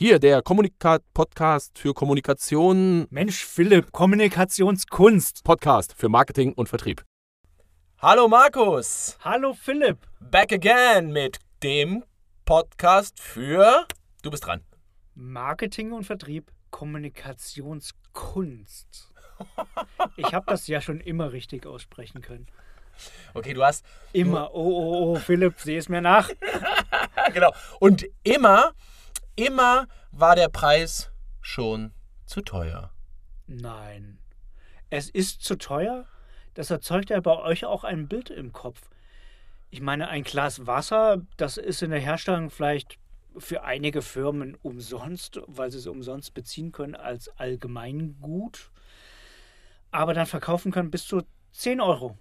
Hier der Kommunikat-Podcast für Kommunikation. Mensch, Philipp, Kommunikationskunst. Podcast für Marketing und Vertrieb. Hallo Markus. Hallo Philipp. Back again mit dem Podcast für. Du bist dran. Marketing und Vertrieb, Kommunikationskunst. Ich habe das ja schon immer richtig aussprechen können. Okay, du hast. Immer. Oh, oh, oh, Philipp, sieh es mir nach. genau. Und immer, immer war der Preis schon zu teuer. Nein. Es ist zu teuer? Das erzeugt ja bei euch auch ein Bild im Kopf. Ich meine, ein Glas Wasser, das ist in der Herstellung vielleicht für einige Firmen umsonst, weil sie es umsonst beziehen können als Allgemeingut. Aber dann verkaufen können bis zu 10 Euro.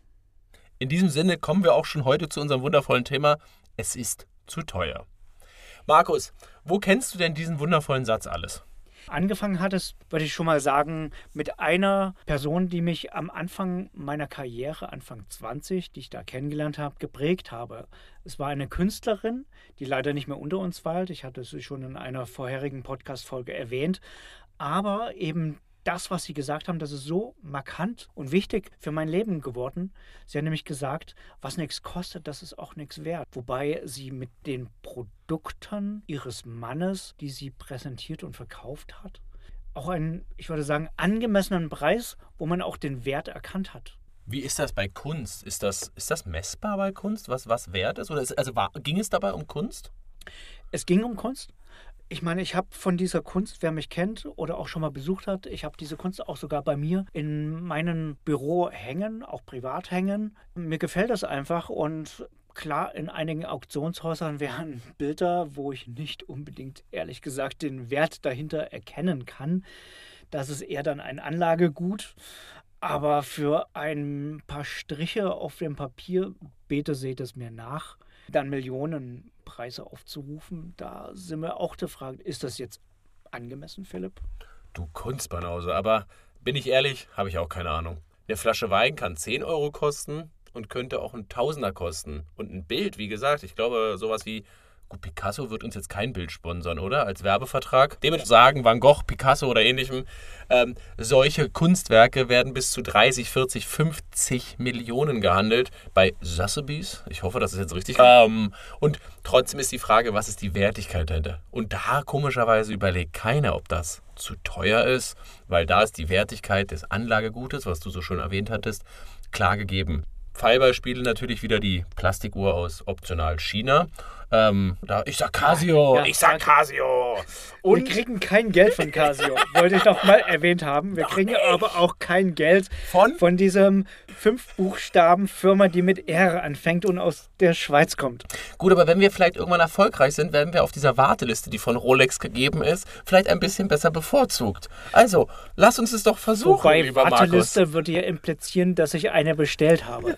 In diesem Sinne kommen wir auch schon heute zu unserem wundervollen Thema. Es ist zu teuer. Markus, wo kennst du denn diesen wundervollen Satz alles? Angefangen hat es, würde ich schon mal sagen, mit einer Person, die mich am Anfang meiner Karriere, Anfang 20, die ich da kennengelernt habe, geprägt habe. Es war eine Künstlerin, die leider nicht mehr unter uns weilt. Ich hatte sie schon in einer vorherigen Podcast-Folge erwähnt. Aber eben das, was Sie gesagt haben, das ist so markant und wichtig für mein Leben geworden. Sie haben nämlich gesagt, was nichts kostet, das ist auch nichts wert. Wobei sie mit den Produkten ihres Mannes, die sie präsentiert und verkauft hat, auch einen, ich würde sagen, angemessenen Preis, wo man auch den Wert erkannt hat. Wie ist das bei Kunst? Ist das, ist das messbar bei Kunst, was, was wert ist? Oder ist, also war, ging es dabei um Kunst? Es ging um Kunst. Ich meine, ich habe von dieser Kunst, wer mich kennt oder auch schon mal besucht hat, ich habe diese Kunst auch sogar bei mir in meinem Büro hängen, auch privat hängen. Mir gefällt das einfach und klar, in einigen Auktionshäusern wären Bilder, wo ich nicht unbedingt, ehrlich gesagt, den Wert dahinter erkennen kann. Das ist eher dann ein Anlagegut. Aber für ein paar Striche auf dem Papier, bitte seht es mir nach, dann Millionen Preise aufzurufen, da sind wir auch der Frage, ist das jetzt angemessen, Philipp? Du Kunstbanause, aber bin ich ehrlich, habe ich auch keine Ahnung. Eine Flasche Wein kann 10 Euro kosten und könnte auch ein Tausender kosten. Und ein Bild, wie gesagt, ich glaube, sowas wie Gut, Picasso wird uns jetzt kein Bild sponsern, oder? Als Werbevertrag. Dem sagen, Van Gogh, Picasso oder ähnlichem. Ähm, solche Kunstwerke werden bis zu 30, 40, 50 Millionen gehandelt bei Sotheby's. Ich hoffe, das ist jetzt richtig. Ähm, und trotzdem ist die Frage, was ist die Wertigkeit dahinter? Und da komischerweise überlegt keiner, ob das zu teuer ist, weil da ist die Wertigkeit des Anlagegutes, was du so schon erwähnt hattest, klar gegeben. Fallbeispiele natürlich wieder die Plastikuhr aus optional China. Ähm, da, ich sag Casio, ja, ich sag Casio. Und wir kriegen kein Geld von Casio, wollte ich noch mal erwähnt haben. Wir kriegen aber auch kein Geld von, von diesem fünf Buchstaben Firma, die mit R anfängt und aus der Schweiz kommt. Gut, aber wenn wir vielleicht irgendwann erfolgreich sind, werden wir auf dieser Warteliste, die von Rolex gegeben ist, vielleicht ein bisschen besser bevorzugt. Also, lass uns es doch versuchen, Wobei, lieber Warteliste Markus. würde ja implizieren, dass ich eine bestellt habe.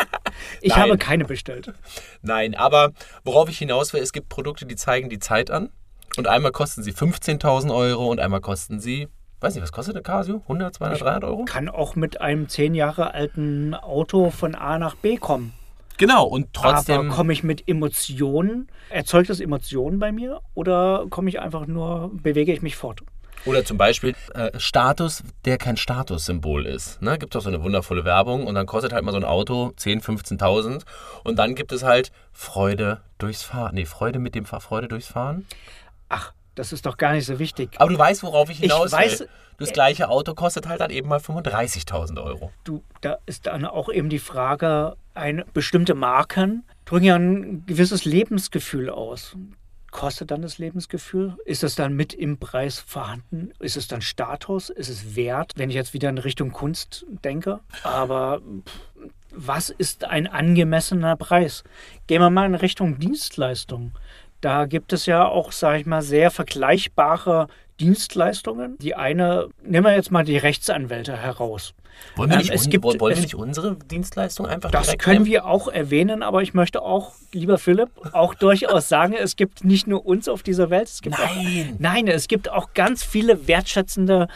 ich habe keine bestellt. Nein, aber worauf ich hinaus will, es gibt Produkte, die zeigen die Zeit an. Und einmal kosten sie 15.000 Euro und einmal kosten sie weiß nicht, was kostet eine Casio? 100, 200, 300 Euro? Kann auch mit einem zehn Jahre alten Auto von A nach B kommen. Genau, und trotzdem. Aber komme ich mit Emotionen? Erzeugt das Emotionen bei mir? Oder komme ich einfach nur, bewege ich mich fort? Oder zum Beispiel äh, Status, der kein Statussymbol ist. Ne? Gibt es auch so eine wundervolle Werbung und dann kostet halt mal so ein Auto 10.000, 15.000 und dann gibt es halt Freude durchs Fahren. Nee, Freude mit dem Fahr Freude durchs Fahren. Ach, das ist doch gar nicht so wichtig. Aber du weißt, worauf ich hinaus ich weiß, will. Das gleiche Auto kostet halt dann eben mal 35.000 Euro. Du, da ist dann auch eben die Frage, eine bestimmte Marken drücken ja ein gewisses Lebensgefühl aus. Kostet dann das Lebensgefühl? Ist es dann mit im Preis vorhanden? Ist es dann Status? Ist es wert, wenn ich jetzt wieder in Richtung Kunst denke? Aber was ist ein angemessener Preis? Gehen wir mal in Richtung Dienstleistung. Da gibt es ja auch, sage ich mal, sehr vergleichbare Dienstleistungen. Die eine, nehmen wir jetzt mal die Rechtsanwälte heraus. Wollen wir nicht, ähm, es gibt, wollen wir nicht unsere Dienstleistung einfach Das können nehmen? wir auch erwähnen, aber ich möchte auch, lieber Philipp, auch durchaus sagen, es gibt nicht nur uns auf dieser Welt. Es gibt nein. Auch, nein, es gibt auch ganz viele wertschätzende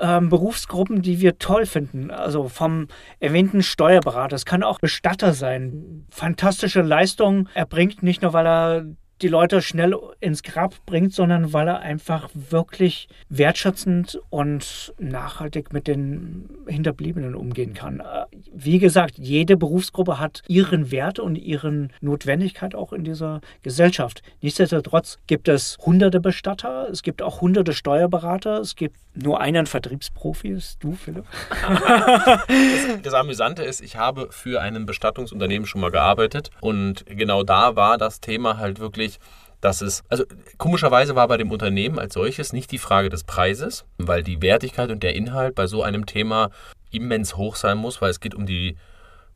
ähm, Berufsgruppen, die wir toll finden. Also vom erwähnten Steuerberater, es kann auch Bestatter sein. Fantastische Leistungen erbringt, nicht nur weil er die Leute schnell ins Grab bringt, sondern weil er einfach wirklich wertschätzend und nachhaltig mit den Hinterbliebenen umgehen kann. Äh, wie gesagt, jede Berufsgruppe hat ihren Wert und ihren Notwendigkeit auch in dieser Gesellschaft. Nichtsdestotrotz gibt es hunderte Bestatter, es gibt auch hunderte Steuerberater, es gibt nur einen Vertriebsprofi, ist du, Philipp. das, das Amüsante ist, ich habe für ein Bestattungsunternehmen schon mal gearbeitet und genau da war das Thema halt wirklich dass es, also komischerweise war bei dem Unternehmen als solches nicht die Frage des Preises, weil die Wertigkeit und der Inhalt bei so einem Thema immens hoch sein muss, weil es geht um die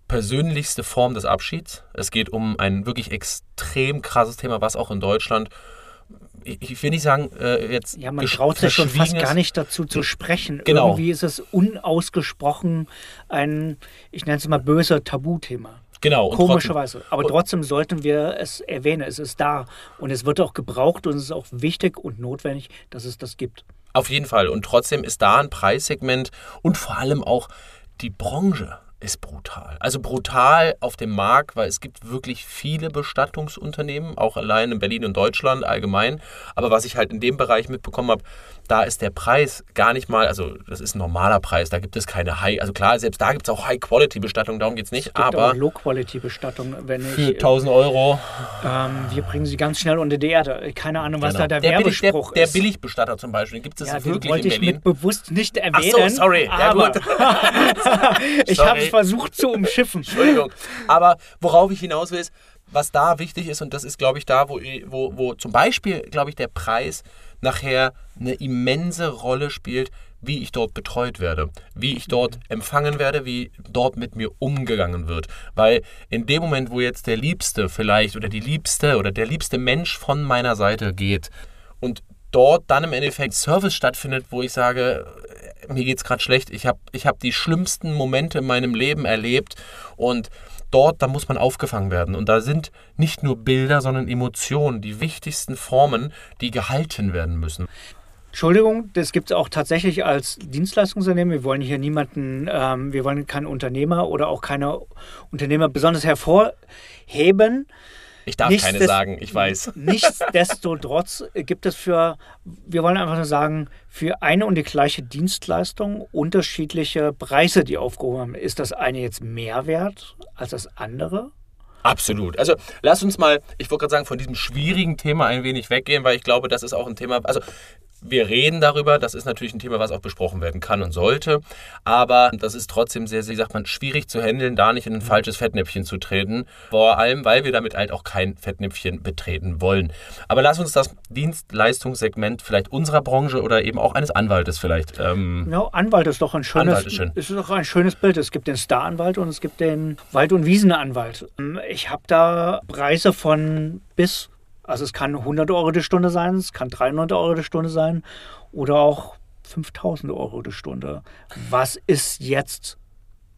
persönlichste Form des Abschieds. Es geht um ein wirklich extrem krasses Thema, was auch in Deutschland ich will nicht sagen, äh, jetzt. Ja, man traut sich schon fast gar nicht dazu zu sprechen. Genau. Irgendwie ist es unausgesprochen ein, ich nenne es mal böser Tabuthema. Genau. Komischerweise. Aber trotzdem sollten wir es erwähnen. Es ist da und es wird auch gebraucht und es ist auch wichtig und notwendig, dass es das gibt. Auf jeden Fall. Und trotzdem ist da ein Preissegment und vor allem auch die Branche ist brutal. Also brutal auf dem Markt, weil es gibt wirklich viele Bestattungsunternehmen, auch allein in Berlin und Deutschland allgemein. Aber was ich halt in dem Bereich mitbekommen habe, da ist der Preis gar nicht mal, also das ist ein normaler Preis, da gibt es keine High, also klar, selbst da gibt es auch High-Quality-Bestattung, darum geht es nicht, es gibt aber... Low-Quality-Bestattung, wenn ich... Für 1000 Euro. Ähm, wir bringen sie ganz schnell unter die Erde. Keine Ahnung, was genau. da der, der Werbespruch Billig, der, ist. Der Billigbestatter zum Beispiel, gibt es ja, wirklich wollte in Berlin? ich mit bewusst nicht erwähnen. Ach so, sorry. Aber ich habe es versucht zu umschiffen. Entschuldigung. Aber worauf ich hinaus will, ist, was da wichtig ist, und das ist, glaube ich, da, wo, wo, wo zum Beispiel, glaube ich, der Preis nachher eine immense Rolle spielt, wie ich dort betreut werde, wie ich dort empfangen werde, wie dort mit mir umgegangen wird. Weil in dem Moment, wo jetzt der Liebste vielleicht oder die Liebste oder der liebste Mensch von meiner Seite geht und dort dann im Endeffekt Service stattfindet, wo ich sage, mir geht es gerade schlecht, ich habe ich hab die schlimmsten Momente in meinem Leben erlebt und dort, da muss man aufgefangen werden. Und da sind nicht nur Bilder, sondern Emotionen, die wichtigsten Formen, die gehalten werden müssen. Entschuldigung, das gibt es auch tatsächlich als Dienstleistungsunternehmen. Wir wollen hier niemanden, ähm, wir wollen keinen Unternehmer oder auch keine Unternehmer besonders hervorheben. Ich darf Nichts keine sagen, ich weiß. Nichtsdestotrotz gibt es für, wir wollen einfach nur sagen, für eine und die gleiche Dienstleistung unterschiedliche Preise, die aufgehoben haben. Ist das eine jetzt mehr wert als das andere? Absolut. Also lass uns mal, ich wollte gerade sagen, von diesem schwierigen Thema ein wenig weggehen, weil ich glaube, das ist auch ein Thema, also wir reden darüber, das ist natürlich ein Thema, was auch besprochen werden kann und sollte, aber das ist trotzdem sehr, sehr, sagt man, schwierig zu handeln, da nicht in ein falsches Fettnäpfchen zu treten, vor allem, weil wir damit halt auch kein Fettnäpfchen betreten wollen. Aber lass uns das Dienstleistungssegment vielleicht unserer Branche oder eben auch eines Anwaltes vielleicht. Ähm ja, Anwalt ist doch ein schönes, ist, schön. ist doch ein schönes Bild. Es gibt den Staranwalt und es gibt den Wald- und Wiesenanwalt. Ich habe da Preise von bis also es kann 100 Euro die Stunde sein, es kann 300 Euro die Stunde sein oder auch 5000 Euro die Stunde. Was ist jetzt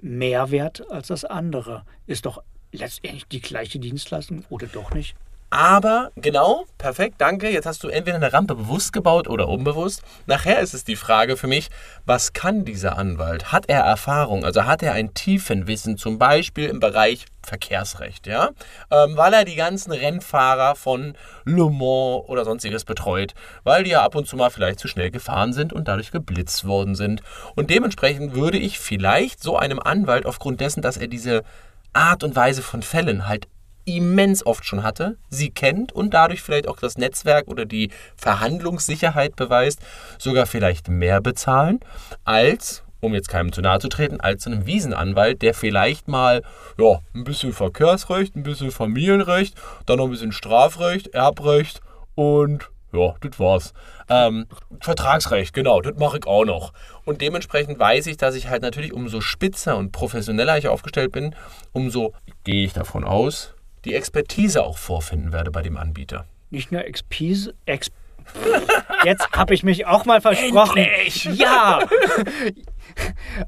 mehr wert als das andere? Ist doch letztendlich die gleiche Dienstleistung oder doch nicht? Aber genau, perfekt, danke. Jetzt hast du entweder eine Rampe bewusst gebaut oder unbewusst. Nachher ist es die Frage für mich, was kann dieser Anwalt? Hat er Erfahrung? Also hat er ein Tiefenwissen, zum Beispiel im Bereich Verkehrsrecht, ja? Ähm, weil er die ganzen Rennfahrer von Le Mans oder sonstiges betreut, weil die ja ab und zu mal vielleicht zu schnell gefahren sind und dadurch geblitzt worden sind. Und dementsprechend würde ich vielleicht so einem Anwalt aufgrund dessen, dass er diese Art und Weise von Fällen halt immens oft schon hatte, sie kennt und dadurch vielleicht auch das Netzwerk oder die Verhandlungssicherheit beweist, sogar vielleicht mehr bezahlen als, um jetzt keinem zu nahe zu treten, als einem Wiesenanwalt, der vielleicht mal ja, ein bisschen Verkehrsrecht, ein bisschen Familienrecht, dann noch ein bisschen Strafrecht, Erbrecht und ja, das war's. Ähm, Vertragsrecht, genau, das mache ich auch noch. Und dementsprechend weiß ich, dass ich halt natürlich umso spitzer und professioneller ich aufgestellt bin, umso gehe ich davon aus, die Expertise auch vorfinden werde bei dem Anbieter. Nicht nur Expertise, Ex Jetzt habe ich mich auch mal versprochen. Endlich! Ja!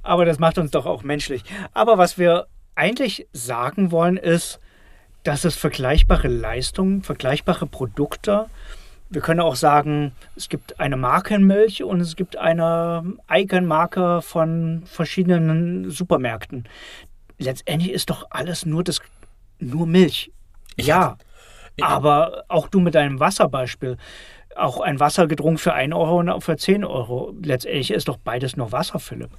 Aber das macht uns doch auch menschlich. Aber was wir eigentlich sagen wollen, ist, dass es vergleichbare Leistungen, vergleichbare Produkte, wir können auch sagen, es gibt eine Markenmilch und es gibt eine Eigenmarke von verschiedenen Supermärkten. Letztendlich ist doch alles nur das nur Milch. Ich ja. Aber auch du mit deinem Wasserbeispiel, auch ein Wasser getrunken für 1 Euro und für 10 Euro. Letztendlich ist doch beides nur Wasser, Philipp.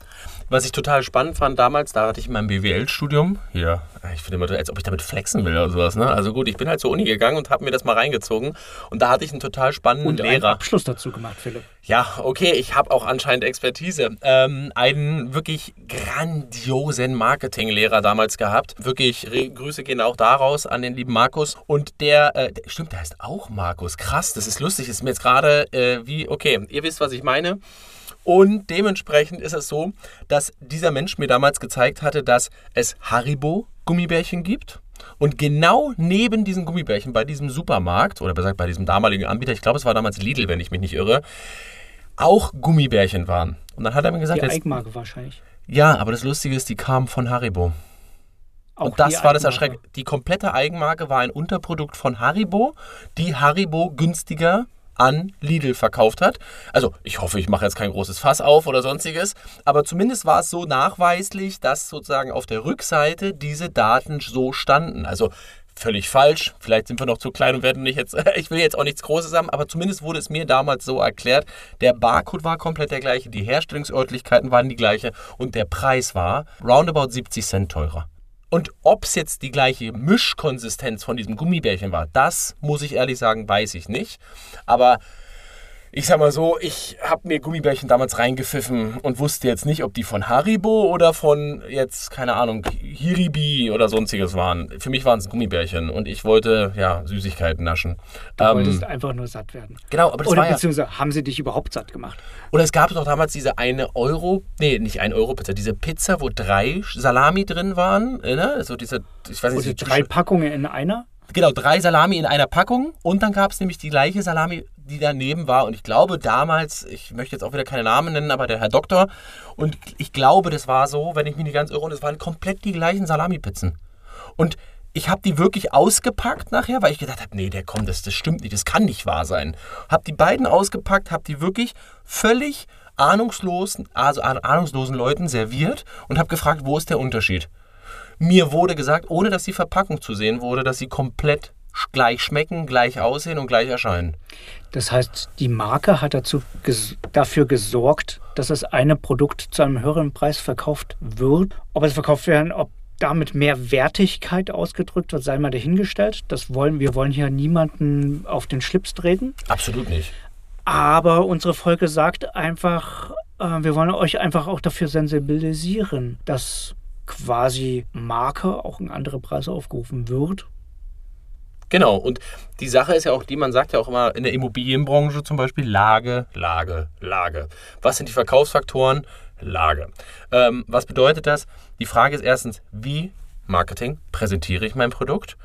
Was ich total spannend fand damals, da hatte ich in meinem BWL-Studium, hier, ich finde immer, als ob ich damit flexen will oder sowas. Ne? Also gut, ich bin halt zur Uni gegangen und habe mir das mal reingezogen. Und da hatte ich einen total spannenden Und einen Lehrer. Abschluss dazu gemacht, Philipp. Ja, okay, ich habe auch anscheinend Expertise. Ähm, einen wirklich grandiosen Marketinglehrer damals gehabt. Wirklich, Grüße gehen auch daraus an den lieben Markus. Und der, äh, der stimmt, der heißt auch Markus. Krass, das ist lustig. Das ist mir jetzt gerade äh, wie, okay, ihr wisst, was ich meine. Und dementsprechend ist es so, dass dieser Mensch mir damals gezeigt hatte, dass es Haribo-Gummibärchen gibt. Und genau neben diesen Gummibärchen bei diesem Supermarkt, oder besser gesagt bei diesem damaligen Anbieter, ich glaube, es war damals Lidl, wenn ich mich nicht irre, auch Gummibärchen waren. Und dann hat er mir gesagt, Die jetzt, Eigenmarke wahrscheinlich. ja, aber das Lustige ist, die kamen von Haribo. Auch Und das war das. Erschreckende. Die komplette Eigenmarke war ein Unterprodukt von Haribo, die Haribo günstiger an Lidl verkauft hat. Also ich hoffe, ich mache jetzt kein großes Fass auf oder sonstiges, aber zumindest war es so nachweislich, dass sozusagen auf der Rückseite diese Daten so standen. Also völlig falsch. Vielleicht sind wir noch zu klein und werden nicht jetzt, ich will jetzt auch nichts Großes haben, aber zumindest wurde es mir damals so erklärt, der Barcode war komplett der gleiche, die Herstellungsörtlichkeiten waren die gleiche und der Preis war roundabout 70 Cent teurer. Und ob es jetzt die gleiche Mischkonsistenz von diesem Gummibärchen war, das muss ich ehrlich sagen, weiß ich nicht. Aber ich sag mal so, ich habe mir Gummibärchen damals reingepfiffen und wusste jetzt nicht, ob die von Haribo oder von jetzt, keine Ahnung, Hiribi oder sonstiges waren. Für mich waren es Gummibärchen und ich wollte, ja, Süßigkeiten naschen. Du Ähm, wolltest einfach nur satt werden. genau, aber das Oder war ja, beziehungsweise haben sie dich überhaupt satt gemacht? oder es gab doch damals diese eine Euro, nee, nicht ein Euro Pizza, diese Pizza, wo drei Salami drin waren, ne? So diese, ich weiß nicht, Oder drei Packungen in einer? Genau, drei Salami in einer Packung und dann gab es nämlich die gleiche Salami, die daneben war. Und ich glaube damals, ich möchte jetzt auch wieder keine Namen nennen, aber der Herr Doktor. Und ich glaube, das war so, wenn ich mich nicht ganz irre, und es waren komplett die gleichen Salamipizzen. Und ich habe die wirklich ausgepackt nachher, weil ich gedacht habe, nee, der kommt, das, das stimmt nicht, das kann nicht wahr sein. Habe die beiden ausgepackt, habe die wirklich völlig ahnungslosen, also ahn- ahnungslosen Leuten serviert und habe gefragt, wo ist der Unterschied? Mir wurde gesagt, ohne dass die Verpackung zu sehen wurde, dass sie komplett gleich schmecken, gleich aussehen und gleich erscheinen. Das heißt, die Marke hat dazu ges dafür gesorgt, dass das eine Produkt zu einem höheren Preis verkauft wird. Ob es verkauft werden, ob damit mehr Wertigkeit ausgedrückt wird, sei mal dahingestellt. Das wollen, wir wollen hier niemanden auf den Schlips treten. Absolut nicht. Aber unsere Folge sagt einfach, äh, wir wollen euch einfach auch dafür sensibilisieren, dass quasi Marke auch in andere Preise aufgerufen wird. Genau, und die Sache ist ja auch die, man sagt ja auch immer in der Immobilienbranche zum Beispiel Lage, Lage, Lage. Was sind die Verkaufsfaktoren? Lage. Ähm, was bedeutet das? Die Frage ist erstens, wie Marketing präsentiere ich mein Produkt?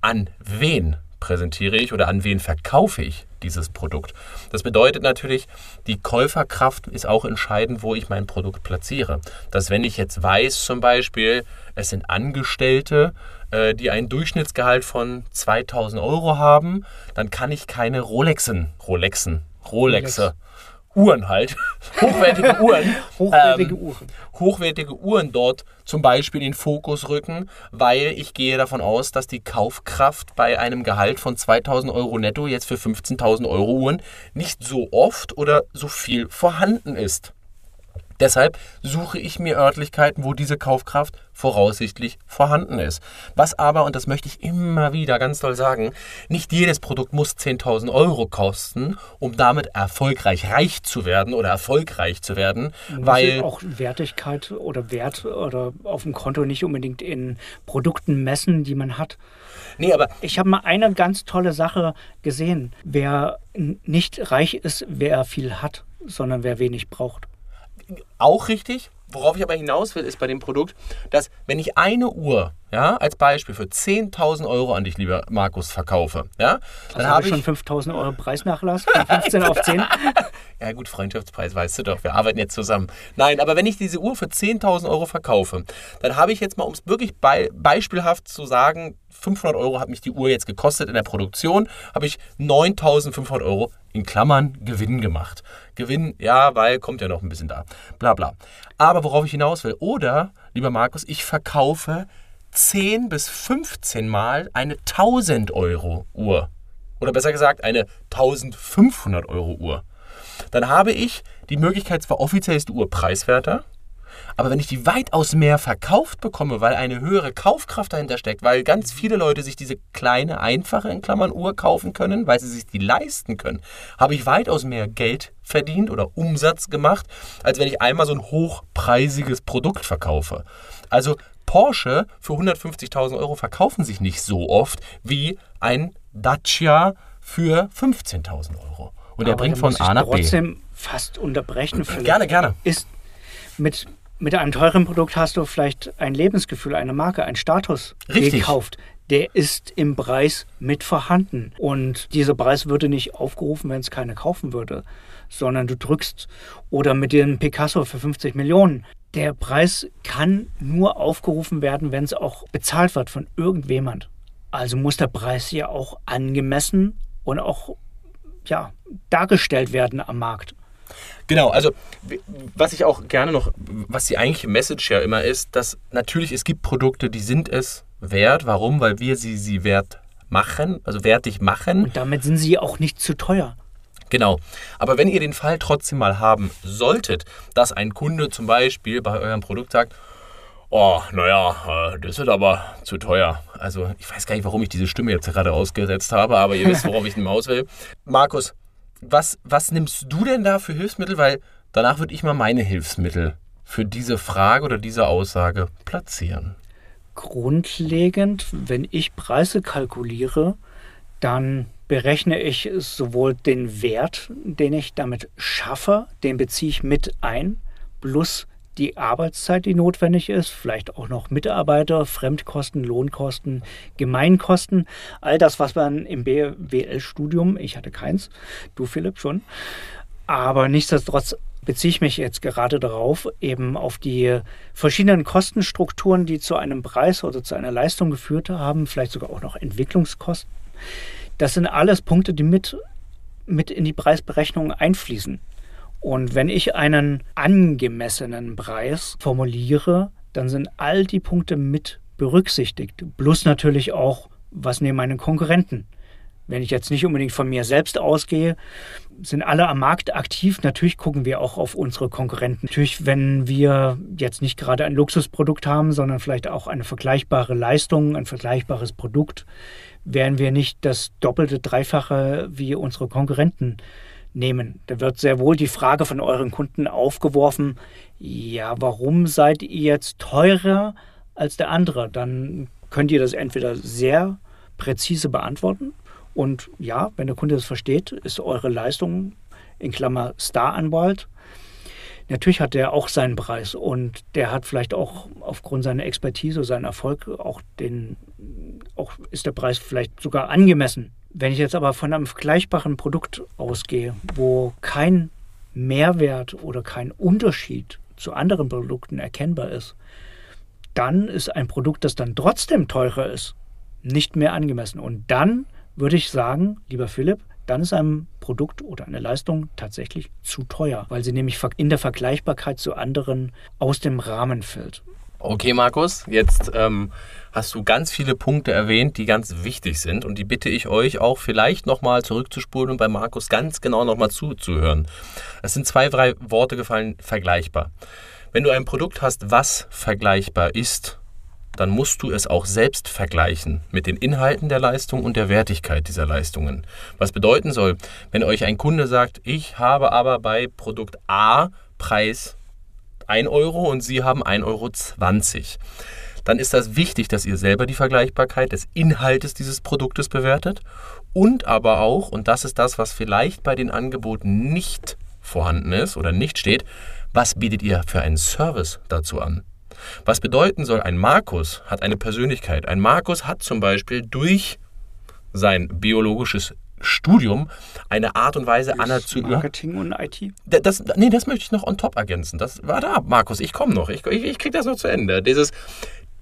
An wen präsentiere ich oder an wen verkaufe ich dieses Produkt? Das bedeutet natürlich, die Käuferkraft ist auch entscheidend, wo ich mein Produkt platziere. Dass wenn ich jetzt weiß zum Beispiel, es sind Angestellte, äh, die ein Durchschnittsgehalt von 2000 Euro haben, dann kann ich keine Rolexen, Rolexen, Rolexe, Uhren halt, hochwertige Uhren, Hochwertige ähm, Uhren. hochwertige Uhren dort zum Beispiel in den Fokus rücken, weil ich gehe davon aus, dass die Kaufkraft bei einem Gehalt von 2000 Euro netto jetzt für 15.000 Euro Uhren nicht so oft oder so viel vorhanden ist. Deshalb suche ich mir Örtlichkeiten, wo diese Kaufkraft voraussichtlich vorhanden ist. Was aber, und das möchte ich immer wieder ganz doll sagen, nicht jedes Produkt muss 10.000 Euro kosten, um damit erfolgreich reich zu werden oder erfolgreich zu werden, Muss weil auch Wertigkeit oder Wert oder auf dem Konto nicht unbedingt in Produkten messen, die man hat. nee, aber Ich habe mal eine ganz tolle Sache gesehen. Wer nicht reich ist, wer viel hat, sondern wer wenig braucht. Auch richtig. Worauf ich aber hinaus will, ist bei dem Produkt, dass wenn ich eine Uhr, ja, als Beispiel für 10.000 Euro an dich, lieber Markus, verkaufe, ja, dann Also habe ich schon 5000 Euro Preisnachlass von 15 auf 10. Ja gut, Freundschaftspreis, weißt du doch, wir arbeiten jetzt zusammen. Nein, aber wenn ich diese Uhr für 10.000 Euro verkaufe, dann habe ich jetzt mal, um es wirklich bei, beispielhaft zu sagen, 500 Euro hat mich die Uhr jetzt gekostet in der Produktion, habe ich 9.500 Euro in Klammern Gewinn gemacht. Gewinn, ja, weil kommt ja noch ein bisschen da, bla bla. Aber worauf ich hinaus will, oder, lieber Markus, ich verkaufe 10 bis 15 Mal eine 1000 Euro Uhr. Oder besser gesagt, eine 1500 Euro Uhr. Dann habe ich die Möglichkeit, zwar offiziell ist die Uhr preiswerter, aber wenn ich die weitaus mehr verkauft bekomme, weil eine höhere Kaufkraft dahinter steckt, weil ganz viele Leute sich diese kleine, einfache, in Klammern, Uhr kaufen können, weil sie sich die leisten können, habe ich weitaus mehr Geld verdient oder Umsatz gemacht, als wenn ich einmal so ein hochpreisiges Produkt verkaufe. Also Porsche für 150.000 Euro verkaufen sich nicht so oft wie ein Dacia für 15.000 Euro. Und er Aber bringt von A nach B. trotzdem fast unterbrechen. Philipp. Gerne, gerne. Ist mit, mit einem teuren Produkt hast du vielleicht ein Lebensgefühl, eine Marke, einen Status Richtig. gekauft. Der ist im Preis mit vorhanden. Und dieser Preis würde nicht aufgerufen, wenn es keiner kaufen würde, sondern du drückst oder mit dem Picasso für 50 Millionen. Der Preis kann nur aufgerufen werden, wenn es auch bezahlt wird von irgendjemand. Also muss der Preis ja auch angemessen und auch ja, dargestellt werden am Markt. Genau, also was ich auch gerne noch, was die eigentliche Message ja immer ist, dass natürlich es gibt Produkte, die sind es wert. Warum? Weil wir sie, sie wert machen, also wertig machen. Und damit sind sie auch nicht zu teuer. Genau. Aber wenn ihr den Fall trotzdem mal haben solltet, dass ein Kunde zum Beispiel bei eurem Produkt sagt, oh, naja, äh, das ist aber zu teuer. Also ich weiß gar nicht, warum ich diese Stimme jetzt gerade ausgesetzt habe, aber ihr wisst, worauf ich hinaus will. Markus, was, was nimmst du denn da für Hilfsmittel? Weil danach würde ich mal meine Hilfsmittel für diese Frage oder diese Aussage platzieren. Grundlegend, wenn ich Preise kalkuliere, dann berechne ich sowohl den Wert, den ich damit schaffe, den beziehe ich mit ein, plus die Arbeitszeit, die notwendig ist, vielleicht auch noch Mitarbeiter, Fremdkosten, Lohnkosten, Gemeinkosten, all das, was man im BWL-Studium, ich hatte keins, du Philipp schon, aber nichtsdestotrotz beziehe ich mich jetzt gerade darauf, eben auf die verschiedenen Kostenstrukturen, die zu einem Preis oder zu einer Leistung geführt haben, vielleicht sogar auch noch Entwicklungskosten. Das sind alles Punkte, die mit, mit in die Preisberechnung einfließen. Und wenn ich einen angemessenen Preis formuliere, dann sind all die Punkte mit berücksichtigt. Plus natürlich auch, was nehmen meine Konkurrenten. Wenn ich jetzt nicht unbedingt von mir selbst ausgehe, sind alle am Markt aktiv. Natürlich gucken wir auch auf unsere Konkurrenten. Natürlich, wenn wir jetzt nicht gerade ein Luxusprodukt haben, sondern vielleicht auch eine vergleichbare Leistung, ein vergleichbares Produkt, werden wir nicht das doppelte, dreifache wie unsere Konkurrenten nehmen. Da wird sehr wohl die Frage von euren Kunden aufgeworfen, ja, warum seid ihr jetzt teurer als der andere? Dann könnt ihr das entweder sehr präzise beantworten und ja, wenn der Kunde das versteht, ist eure Leistung in Klammer Star-Anwalt. Natürlich hat der auch seinen Preis und der hat vielleicht auch aufgrund seiner Expertise, seinen Erfolg auch den, auch ist der Preis vielleicht sogar angemessen. Wenn ich jetzt aber von einem vergleichbaren Produkt ausgehe, wo kein Mehrwert oder kein Unterschied zu anderen Produkten erkennbar ist, dann ist ein Produkt, das dann trotzdem teurer ist, nicht mehr angemessen. Und dann würde ich sagen, lieber Philipp, dann ist ein Produkt oder eine Leistung tatsächlich zu teuer, weil sie nämlich in der Vergleichbarkeit zu anderen aus dem Rahmen fällt. Okay, Markus, jetzt ähm, hast du ganz viele Punkte erwähnt, die ganz wichtig sind und die bitte ich euch auch vielleicht nochmal zurückzuspulen und bei Markus ganz genau nochmal zuzuhören. Es sind zwei, drei Worte gefallen, vergleichbar. Wenn du ein Produkt hast, was vergleichbar ist, dann musst du es auch selbst vergleichen mit den Inhalten der Leistung und der Wertigkeit dieser Leistungen. Was bedeuten soll, wenn euch ein Kunde sagt, ich habe aber bei Produkt A Preis 1 Euro und Sie haben 1,20 Euro, dann ist das wichtig, dass ihr selber die Vergleichbarkeit des Inhaltes dieses Produktes bewertet und aber auch, und das ist das, was vielleicht bei den Angeboten nicht vorhanden ist oder nicht steht, was bietet ihr für einen Service dazu an? Was bedeuten soll, ein Markus hat eine Persönlichkeit. Ein Markus hat zum Beispiel durch sein biologisches Studium eine Art und Weise anerzogen. Marketing und IT. Das, nee, das möchte ich noch on top ergänzen. Das war da, Markus, ich komme noch. Ich, ich, ich kriege das noch zu Ende. Dieses,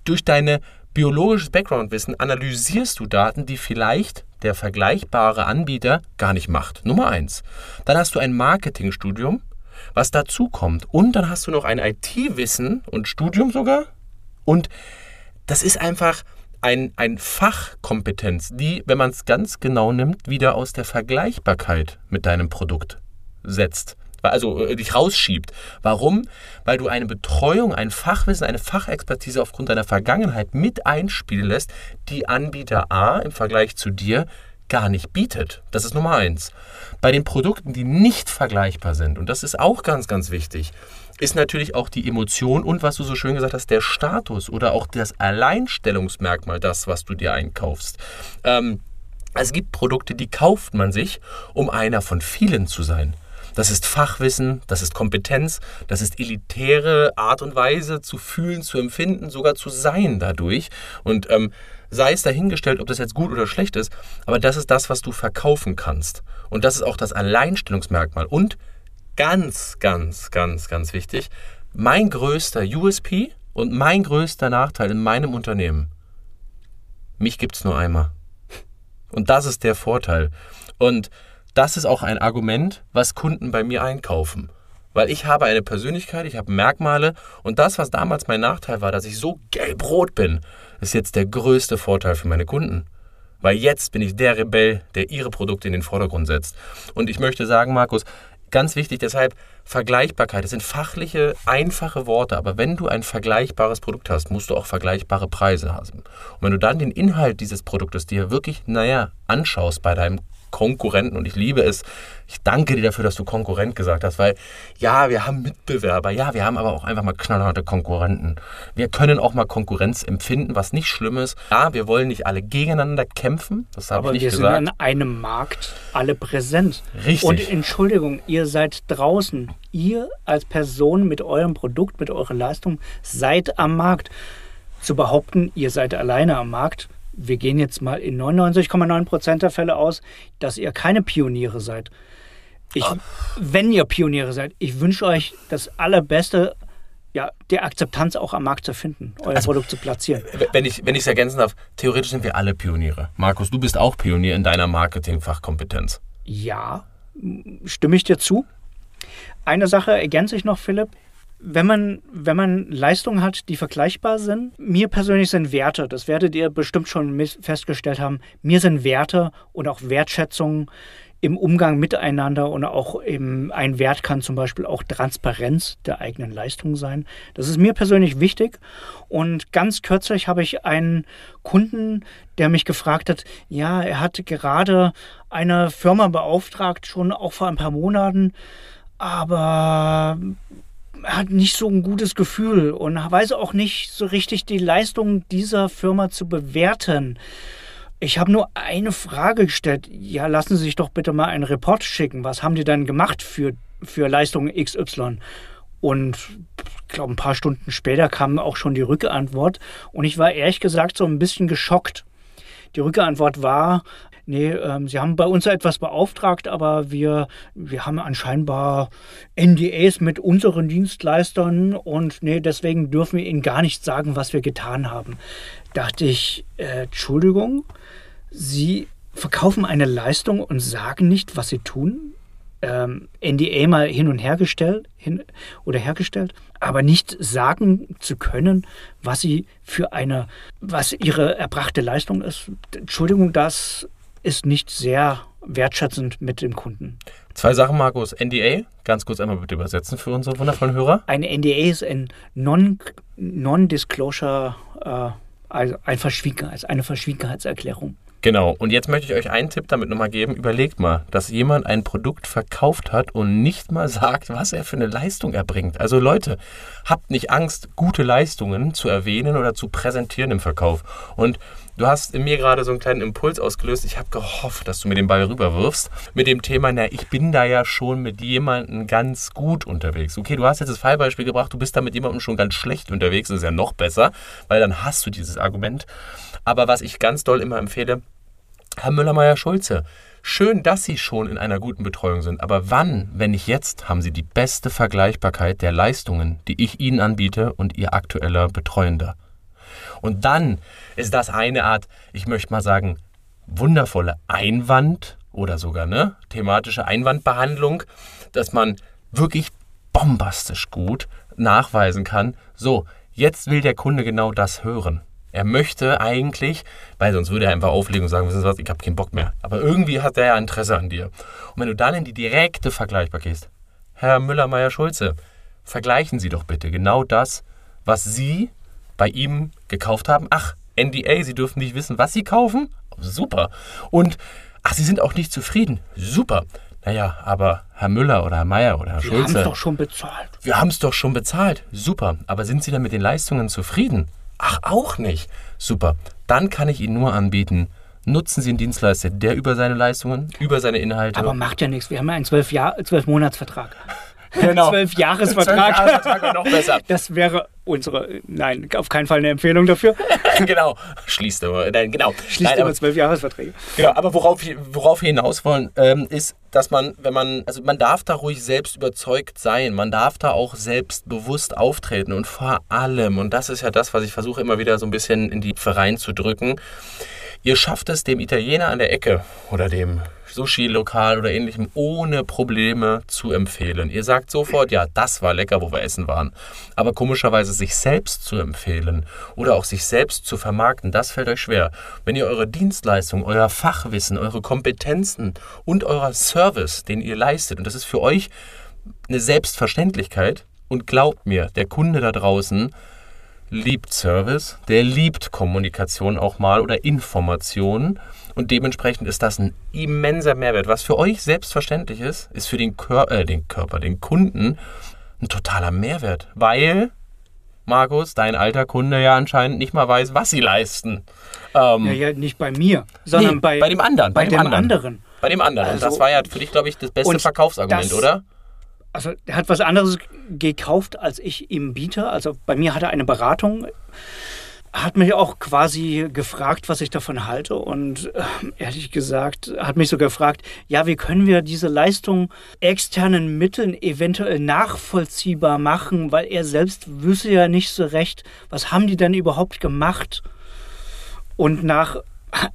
durch deine biologisches Background-Wissen analysierst du Daten, die vielleicht der vergleichbare Anbieter gar nicht macht. Nummer eins. Dann hast du ein Marketingstudium, was dazu kommt. Und dann hast du noch ein IT-Wissen und Studium sogar. Und das ist einfach ein, ein Fachkompetenz, die, wenn man es ganz genau nimmt, wieder aus der Vergleichbarkeit mit deinem Produkt setzt. Also äh, dich rausschiebt. Warum? Weil du eine Betreuung, ein Fachwissen, eine Fachexpertise aufgrund deiner Vergangenheit mit einspielen lässt, die Anbieter A im Vergleich zu dir gar nicht bietet. Das ist Nummer eins. Bei den Produkten, die nicht vergleichbar sind, und das ist auch ganz, ganz wichtig, ist natürlich auch die Emotion und was du so schön gesagt hast, der Status oder auch das Alleinstellungsmerkmal, das, was du dir einkaufst. Ähm, es gibt Produkte, die kauft man sich, um einer von vielen zu sein. Das ist Fachwissen, das ist Kompetenz, das ist elitäre Art und Weise zu fühlen, zu empfinden, sogar zu sein dadurch. Und ähm, sei es dahingestellt, ob das jetzt gut oder schlecht ist, aber das ist das, was du verkaufen kannst. Und das ist auch das Alleinstellungsmerkmal. Und ganz, ganz, ganz, ganz wichtig, mein größter USP und mein größter Nachteil in meinem Unternehmen. Mich gibt es nur einmal. Und das ist der Vorteil. Und das ist auch ein Argument, was Kunden bei mir einkaufen. Weil ich habe eine Persönlichkeit, ich habe Merkmale und das, was damals mein Nachteil war, dass ich so gelb-rot bin, ist jetzt der größte Vorteil für meine Kunden. Weil jetzt bin ich der Rebell, der ihre Produkte in den Vordergrund setzt. Und ich möchte sagen, Markus, Ganz wichtig deshalb Vergleichbarkeit. Das sind fachliche, einfache Worte, aber wenn du ein vergleichbares Produkt hast, musst du auch vergleichbare Preise haben. Und wenn du dann den Inhalt dieses Produktes dir wirklich, naja, anschaust bei deinem Konkurrenten und ich liebe es. Ich danke dir dafür, dass du Konkurrent gesagt hast, weil ja, wir haben Mitbewerber, ja, wir haben aber auch einfach mal knallharte Konkurrenten. Wir können auch mal Konkurrenz empfinden, was nicht schlimm ist. Ja, wir wollen nicht alle gegeneinander kämpfen, das habe ich nicht wir gesagt. sind an einem Markt alle präsent. Richtig. Und Entschuldigung, ihr seid draußen. Ihr als Person mit eurem Produkt, mit eurer Leistung seid am Markt. Zu behaupten, ihr seid alleine am Markt, wir gehen jetzt mal in 99,9 Prozent der Fälle aus, dass ihr keine Pioniere seid. Ich, oh. Wenn ihr Pioniere seid, ich wünsche euch das Allerbeste, ja, der Akzeptanz auch am Markt zu finden, euer also, Produkt zu platzieren. Wenn ich es ergänzen darf, theoretisch sind wir alle Pioniere. Markus, du bist auch Pionier in deiner Marketingfachkompetenz. Ja, stimme ich dir zu. Eine Sache ergänze ich noch, Philipp wenn man, wenn man Leistungen hat, die vergleichbar sind, mir persönlich sind Werte, das werdet ihr bestimmt schon festgestellt haben, mir sind Werte und auch Wertschätzung im Umgang miteinander und auch eben ein Wert kann zum Beispiel auch Transparenz der eigenen Leistung sein. Das ist mir persönlich wichtig. Und ganz kürzlich habe ich einen Kunden, der mich gefragt hat, ja, er hatte gerade eine Firma beauftragt, schon auch vor ein paar Monaten, aber hat nicht so ein gutes Gefühl und weiß auch nicht so richtig die Leistung dieser Firma zu bewerten. Ich habe nur eine Frage gestellt. Ja, lassen Sie sich doch bitte mal einen Report schicken. Was haben die dann gemacht für, für Leistung XY? Und ich glaube, ein paar Stunden später kam auch schon die Rückantwort. Und ich war ehrlich gesagt so ein bisschen geschockt. Die Rückantwort war, nee, ähm, Sie haben bei uns etwas beauftragt, aber wir, wir haben anscheinend NDAs mit unseren Dienstleistern und nee, deswegen dürfen wir Ihnen gar nicht sagen, was wir getan haben. Dachte ich, äh, Entschuldigung, Sie verkaufen eine Leistung und sagen nicht, was Sie tun? Ähm, NDA mal hin und her gestellt hin oder hergestellt, aber nicht sagen zu können, was sie für eine, was ihre erbrachte Leistung ist. Entschuldigung, das ist nicht sehr wertschätzend mit dem Kunden. Zwei Sachen, Markus. NDA, ganz kurz einmal bitte übersetzen für unsere wundervollen Hörer. Eine NDA ist ein Non-Disclosure, äh, also ein Verschwiegenheits, eine Verschwiegenheitserklärung. Genau, und jetzt möchte ich euch einen Tipp damit nochmal geben. Überlegt mal, dass jemand ein Produkt verkauft hat und nicht mal sagt, was er für eine Leistung erbringt. Also Leute, habt nicht Angst, gute Leistungen zu erwähnen oder zu präsentieren im Verkauf. Und Du hast in mir gerade so einen kleinen Impuls ausgelöst. Ich habe gehofft, dass du mir den Ball rüberwirfst. Mit dem Thema, na, ich bin da ja schon mit jemandem ganz gut unterwegs. Okay, du hast jetzt das Fallbeispiel gebracht, du bist da mit jemandem schon ganz schlecht unterwegs. Das ist ja noch besser, weil dann hast du dieses Argument. Aber was ich ganz doll immer empfehle, Herr Müller-Meyer-Schulze, schön, dass Sie schon in einer guten Betreuung sind. Aber wann, wenn nicht jetzt, haben Sie die beste Vergleichbarkeit der Leistungen, die ich Ihnen anbiete und Ihr aktueller Betreuender? Und dann ist das eine Art, ich möchte mal sagen, wundervolle Einwand oder sogar ne, thematische Einwandbehandlung, dass man wirklich bombastisch gut nachweisen kann, so, jetzt will der Kunde genau das hören. Er möchte eigentlich, weil sonst würde er einfach auflegen und sagen, wissen Sie was, ich habe keinen Bock mehr. Aber irgendwie hat er ja Interesse an dir. Und wenn du dann in die direkte Vergleichbar gehst, Herr Müller-Meyer-Schulze, vergleichen Sie doch bitte genau das, was Sie bei ihm gekauft haben. Ach, NDA, Sie dürfen nicht wissen, was Sie kaufen? Super. Und, ach, Sie sind auch nicht zufrieden? Super. Naja, aber Herr Müller oder Herr Meier oder Herr Wir haben Schulze. es doch schon bezahlt. Wir haben es doch schon bezahlt. Super. Aber sind Sie dann mit den Leistungen zufrieden? Ach, auch nicht. Super. Dann kann ich Ihnen nur anbieten, nutzen Sie einen Dienstleister, der über seine Leistungen, über seine Inhalte. Aber macht ja nichts. Wir haben ja einen zwölf, Jahr, zwölf Monatsvertrag. Genau. Zwölf Jahresvertrag. Noch besser. Das wäre unsere, nein, auf keinen Fall eine Empfehlung dafür. genau. Schließt aber. Nein, genau. Schließt Nein, aber, zwölf Jahresverträge. genau. Aber worauf, worauf wir hinaus wollen, ähm, ist, dass man, wenn man, also man darf da ruhig selbst überzeugt sein. Man darf da auch selbstbewusst auftreten und vor allem, und das ist ja das, was ich versuche immer wieder so ein bisschen in die Verein zu drücken, Ihr schafft es dem Italiener an der Ecke oder dem Sushi-Lokal oder ähnlichem ohne Probleme zu empfehlen. Ihr sagt sofort, ja, das war lecker, wo wir essen waren. Aber komischerweise sich selbst zu empfehlen oder auch sich selbst zu vermarkten, das fällt euch schwer. Wenn ihr eure Dienstleistung, euer Fachwissen, eure Kompetenzen und euer Service, den ihr leistet, und das ist für euch eine Selbstverständlichkeit, und glaubt mir, der Kunde da draußen, liebt Service, der liebt Kommunikation auch mal oder Information und dementsprechend ist das ein immenser Mehrwert. Was für euch selbstverständlich ist, ist für den, Kör äh, den Körper, den Kunden ein totaler Mehrwert, weil Markus, dein alter Kunde ja anscheinend nicht mal weiß, was sie leisten. Ähm, Ja, ja, nicht bei mir, sondern nee, bei, bei dem anderen, Bei, bei dem dem anderen. anderen. bei dem anderen. und Also- das war ja für dich, glaube ich, das beste Und Verkaufsargument, das- oder? Also er hat was anderes gekauft, als ich ihm biete. Also bei mir hat er eine Beratung, hat mich auch quasi gefragt, was ich davon halte. Und äh, ehrlich gesagt, hat mich so gefragt, ja, wie können wir diese Leistung externen Mitteln eventuell nachvollziehbar machen, weil er selbst wüsste ja nicht so recht, was haben die denn überhaupt gemacht? Und nach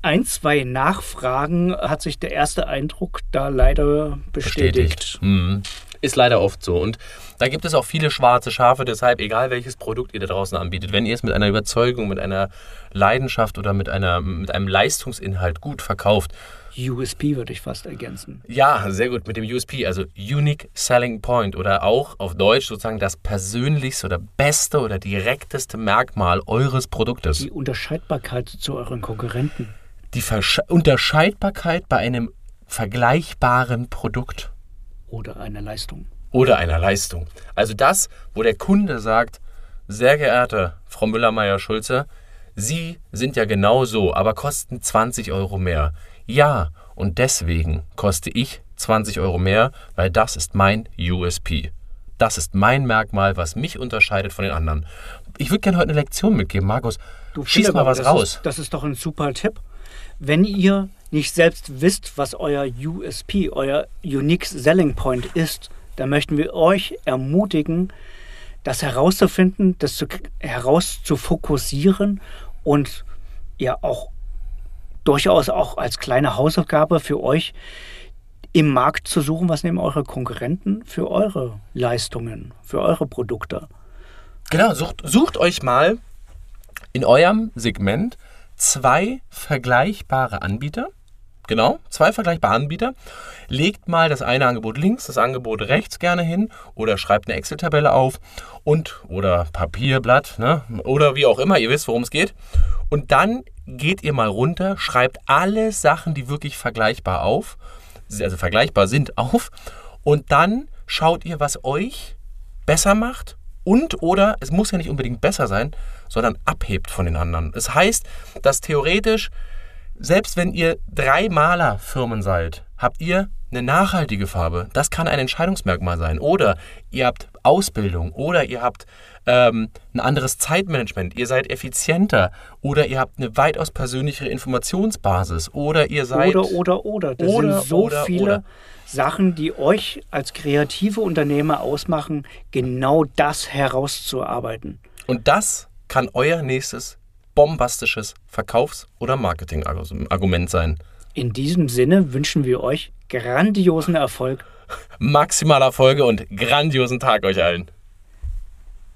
ein, zwei Nachfragen hat sich der erste Eindruck da leider bestätigt. Hm. Ist leider oft so. Und da gibt es auch viele schwarze Schafe. Deshalb, egal welches Produkt ihr da draußen anbietet, wenn ihr es mit einer Überzeugung, mit einer Leidenschaft oder mit, einer, mit einem Leistungsinhalt gut verkauft, USP würde ich fast ergänzen. ja, sehr gut, mit dem USP, also Unique Selling Point oder auch auf Deutsch sozusagen das persönlichste oder beste oder direkteste Merkmal eures Produktes. Die Unterscheidbarkeit zu euren Konkurrenten. Die Versche Unterscheidbarkeit bei einem vergleichbaren Produkt. Oder eine Leistung. oder einer Leistung. Also das, wo der Kunde sagt, sehr geehrte Frau Müller-Meyer-Schulze, Sie sind ja genau so, aber kosten 20 Euro mehr. Ja, und deswegen koste ich 20 Euro mehr, weil das ist mein USP. Das ist mein Merkmal, was mich unterscheidet von den anderen. Ich würde gerne heute eine Lektion mitgeben, Markus. Du, Schieß mal was das raus. Ist, das ist doch ein super Tipp. Wenn ihr nicht selbst wisst, was euer USP, euer Unique Selling Point ist, dann möchten wir euch ermutigen, das herauszufinden, das zu, herauszufokussieren und ja auch durchaus auch als kleine Hausaufgabe für euch im Markt zu suchen, was nehmen eure Konkurrenten für eure Leistungen, für eure Produkte. Genau, sucht, sucht euch mal in eurem Segment zwei vergleichbare Anbieter. Genau, zwei vergleichbare Anbieter. Legt mal das eine Angebot links, das Angebot rechts gerne hin oder schreibt eine Excel-Tabelle auf und oder Papierblatt, ne? Oder wie auch immer, ihr wisst, worum es geht. Und dann geht ihr mal runter, schreibt alle Sachen, die wirklich vergleichbar auf, also vergleichbar sind, auf. Und dann schaut ihr, was euch besser macht und oder es muss ja nicht unbedingt besser sein, sondern abhebt von den anderen. Es heißt, dass theoretisch, selbst wenn ihr drei Malerfirmen seid, habt ihr eine nachhaltige Farbe. Das kann ein Entscheidungsmerkmal sein. Oder ihr habt Ausbildung oder ihr habt ähm, ein anderes Zeitmanagement. Ihr seid effizienter oder ihr habt eine weitaus persönlichere Informationsbasis oder ihr seid Oder, oder, oder. Das Oder, sind so oder, viele oder. Sachen, die euch als kreative Unternehmer ausmachen, genau das herauszuarbeiten. Und das kann euer nächstes bombastisches Verkaufs- oder Marketingargument sein. In diesem Sinne wünschen wir euch grandiosen Erfolg. Maximaler Erfolge und grandiosen Tag euch allen.